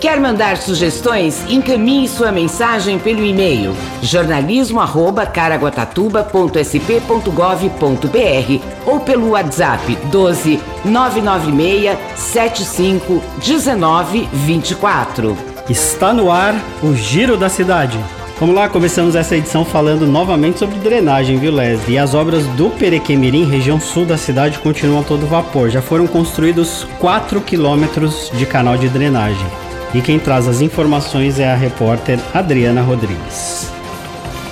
Quer mandar sugestões? Encaminhe sua mensagem pelo e-mail jornalismo@caraguatatuba.sp.gov.br ou pelo WhatsApp 12 996 75 19 24. Está no ar o Giro da Cidade. Vamos lá, começamos essa edição falando novamente sobre drenagem, viu, Leslie? E as obras do Perequemirim, região sul da cidade, continuam a todo vapor. Já foram construídos 4 quilômetros de canal de drenagem. E quem traz as informações é a repórter Adriana Rodrigues.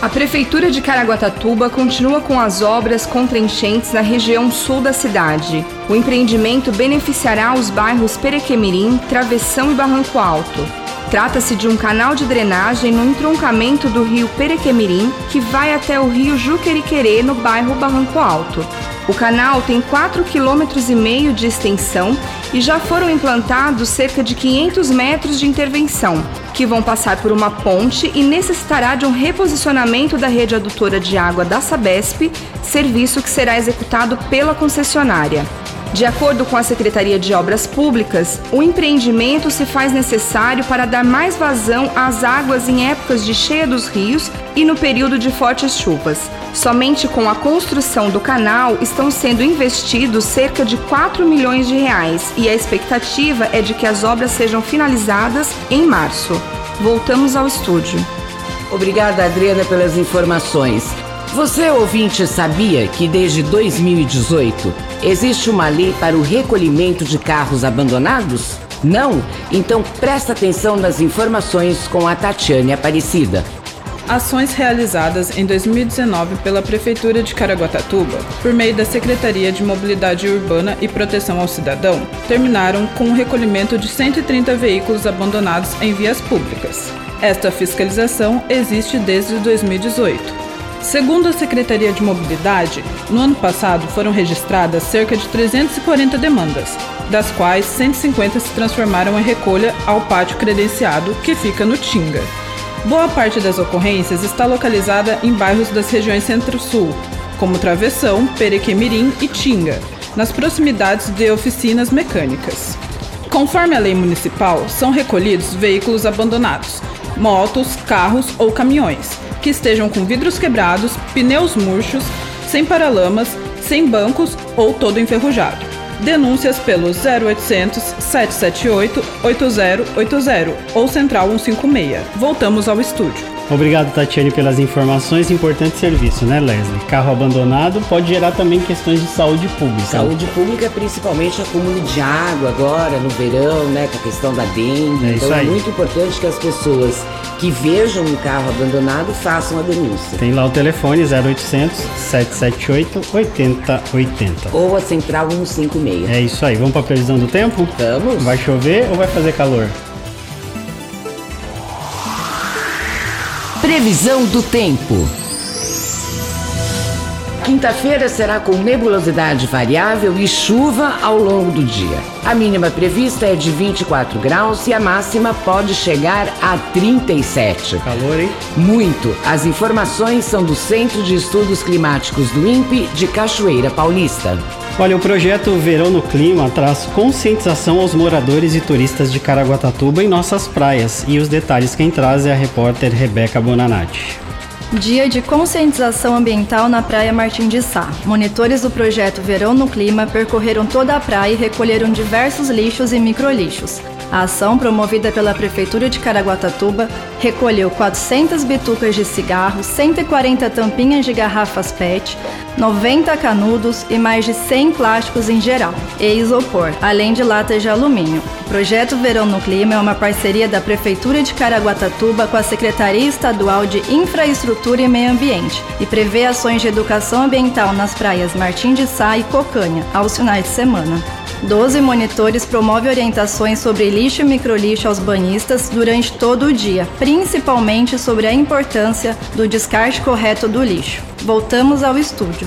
A Prefeitura de Caraguatatuba continua com as obras contra enchentes na região sul da cidade. O empreendimento beneficiará os bairros Perequemirim, Travessão e Barranco Alto. Trata-se de um canal de drenagem no entroncamento do rio Perequemirim, que vai até o rio Juqueriquerê, no bairro Barranco Alto. O canal tem 4,5 km de extensão e já foram implantados cerca de 500 metros de intervenção, que vão passar por uma ponte e necessitará de um reposicionamento da rede adutora de água da Sabesp, serviço que será executado pela concessionária. De acordo com a Secretaria de Obras Públicas, o empreendimento se faz necessário para dar mais vazão às águas em épocas de cheia dos rios e no período de fortes chuvas. Somente com a construção do canal estão sendo investidos cerca de 4 milhões de reais e a expectativa é de que as obras sejam finalizadas em março. Voltamos ao estúdio. Obrigada, Adriana, pelas informações. Você, ouvinte, sabia que desde 2018 existe uma lei para o recolhimento de carros abandonados? Não? Então presta atenção nas informações com a Tatiane Aparecida. Ações realizadas em 2019 pela Prefeitura de Caraguatatuba, por meio da Secretaria de Mobilidade Urbana e Proteção ao Cidadão, terminaram com o recolhimento de 130 veículos abandonados em vias públicas. Esta fiscalização existe desde 2018. Segundo a Secretaria de Mobilidade, no ano passado foram registradas cerca de 340 demandas, das quais 150 se transformaram em recolha ao pátio credenciado, que fica no Tinga. Boa parte das ocorrências está localizada em bairros das regiões Centro-Sul, como Travessão, Perequemirim e Tinga, nas proximidades de oficinas mecânicas. Conforme a lei municipal, são recolhidos veículos abandonados, motos, carros ou caminhões, que estejam com vidros quebrados, pneus murchos, sem paralamas, sem bancos ou todo enferrujado. Denúncias pelo 0800 778 8080 ou Central 156. Voltamos ao estúdio. Obrigado, Tatiane, pelas informações. Importante serviço, né, Leslie? Carro abandonado pode gerar também questões de saúde pública. Saúde pública, principalmente acúmulo de água agora, no verão, né, com a questão da dengue. É então é muito importante que as pessoas que vejam um carro abandonado façam a denúncia. Tem lá o telefone 0800 778 8080. Ou a Central 156. É isso aí. Vamos para a previsão do tempo? Vamos? Vai chover ou vai fazer calor? Previsão do tempo. Quinta-feira será com nebulosidade variável e chuva ao longo do dia. A mínima prevista é de 24 graus e a máxima pode chegar a 37. Calor, hein? Muito. As informações são do Centro de Estudos Climáticos do INPE de Cachoeira Paulista. Olha, o projeto Verão no Clima traz conscientização aos moradores e turistas de Caraguatatuba em nossas praias. E os detalhes quem traz é a repórter Rebeca Bonanati. Dia de conscientização ambiental na Praia Martim de Sá. Monitores do projeto Verão no Clima percorreram toda a praia e recolheram diversos lixos e microlixos. A ação, promovida pela Prefeitura de Caraguatatuba, recolheu 400 bitucas de cigarro, 140 tampinhas de garrafas PET, 90 canudos e mais de 100 plásticos em geral, e isopor, além de latas de alumínio. O projeto Verão no Clima é uma parceria da Prefeitura de Caraguatatuba com a Secretaria Estadual de Infraestrutura e Meio Ambiente e prevê ações de educação ambiental nas praias Martim de Sá e Cocanha, aos finais de semana. Doze monitores promovem orientações sobre lixo e microlixo aos banhistas durante todo o dia, principalmente sobre a importância do descarte correto do lixo. Voltamos ao estúdio.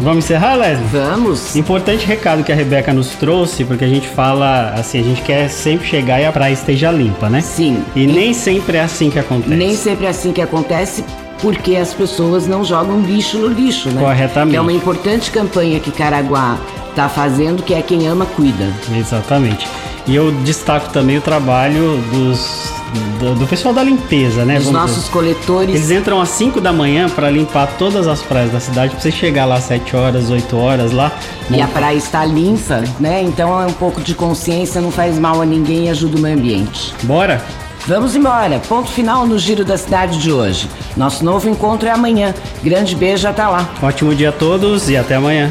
Vamos encerrar, Leslie? Vamos. Importante recado que a Rebeca nos trouxe, porque a gente fala assim, a gente quer sempre chegar e a praia esteja limpa, né? Sim. E nem sempre é assim que acontece. Nem sempre é assim que acontece, porque as pessoas não jogam lixo no lixo, né? Corretamente. Que é uma importante campanha que Caraguá está fazendo, que é quem ama, cuida. Exatamente. E eu destaco também o trabalho dos, do, do pessoal da limpeza, né? Os nossos dizer. coletores. Eles entram às 5 da manhã para limpar todas as praias da cidade, pra você chegar lá às 7 horas, 8 horas lá. E a praia está limpa, né? Então é um pouco de consciência, não faz mal a ninguém e ajuda o meio ambiente. Bora? Vamos embora. Ponto final no Giro da Cidade de hoje. Nosso novo encontro é amanhã. Grande beijo, até lá. Ótimo dia a todos e até amanhã.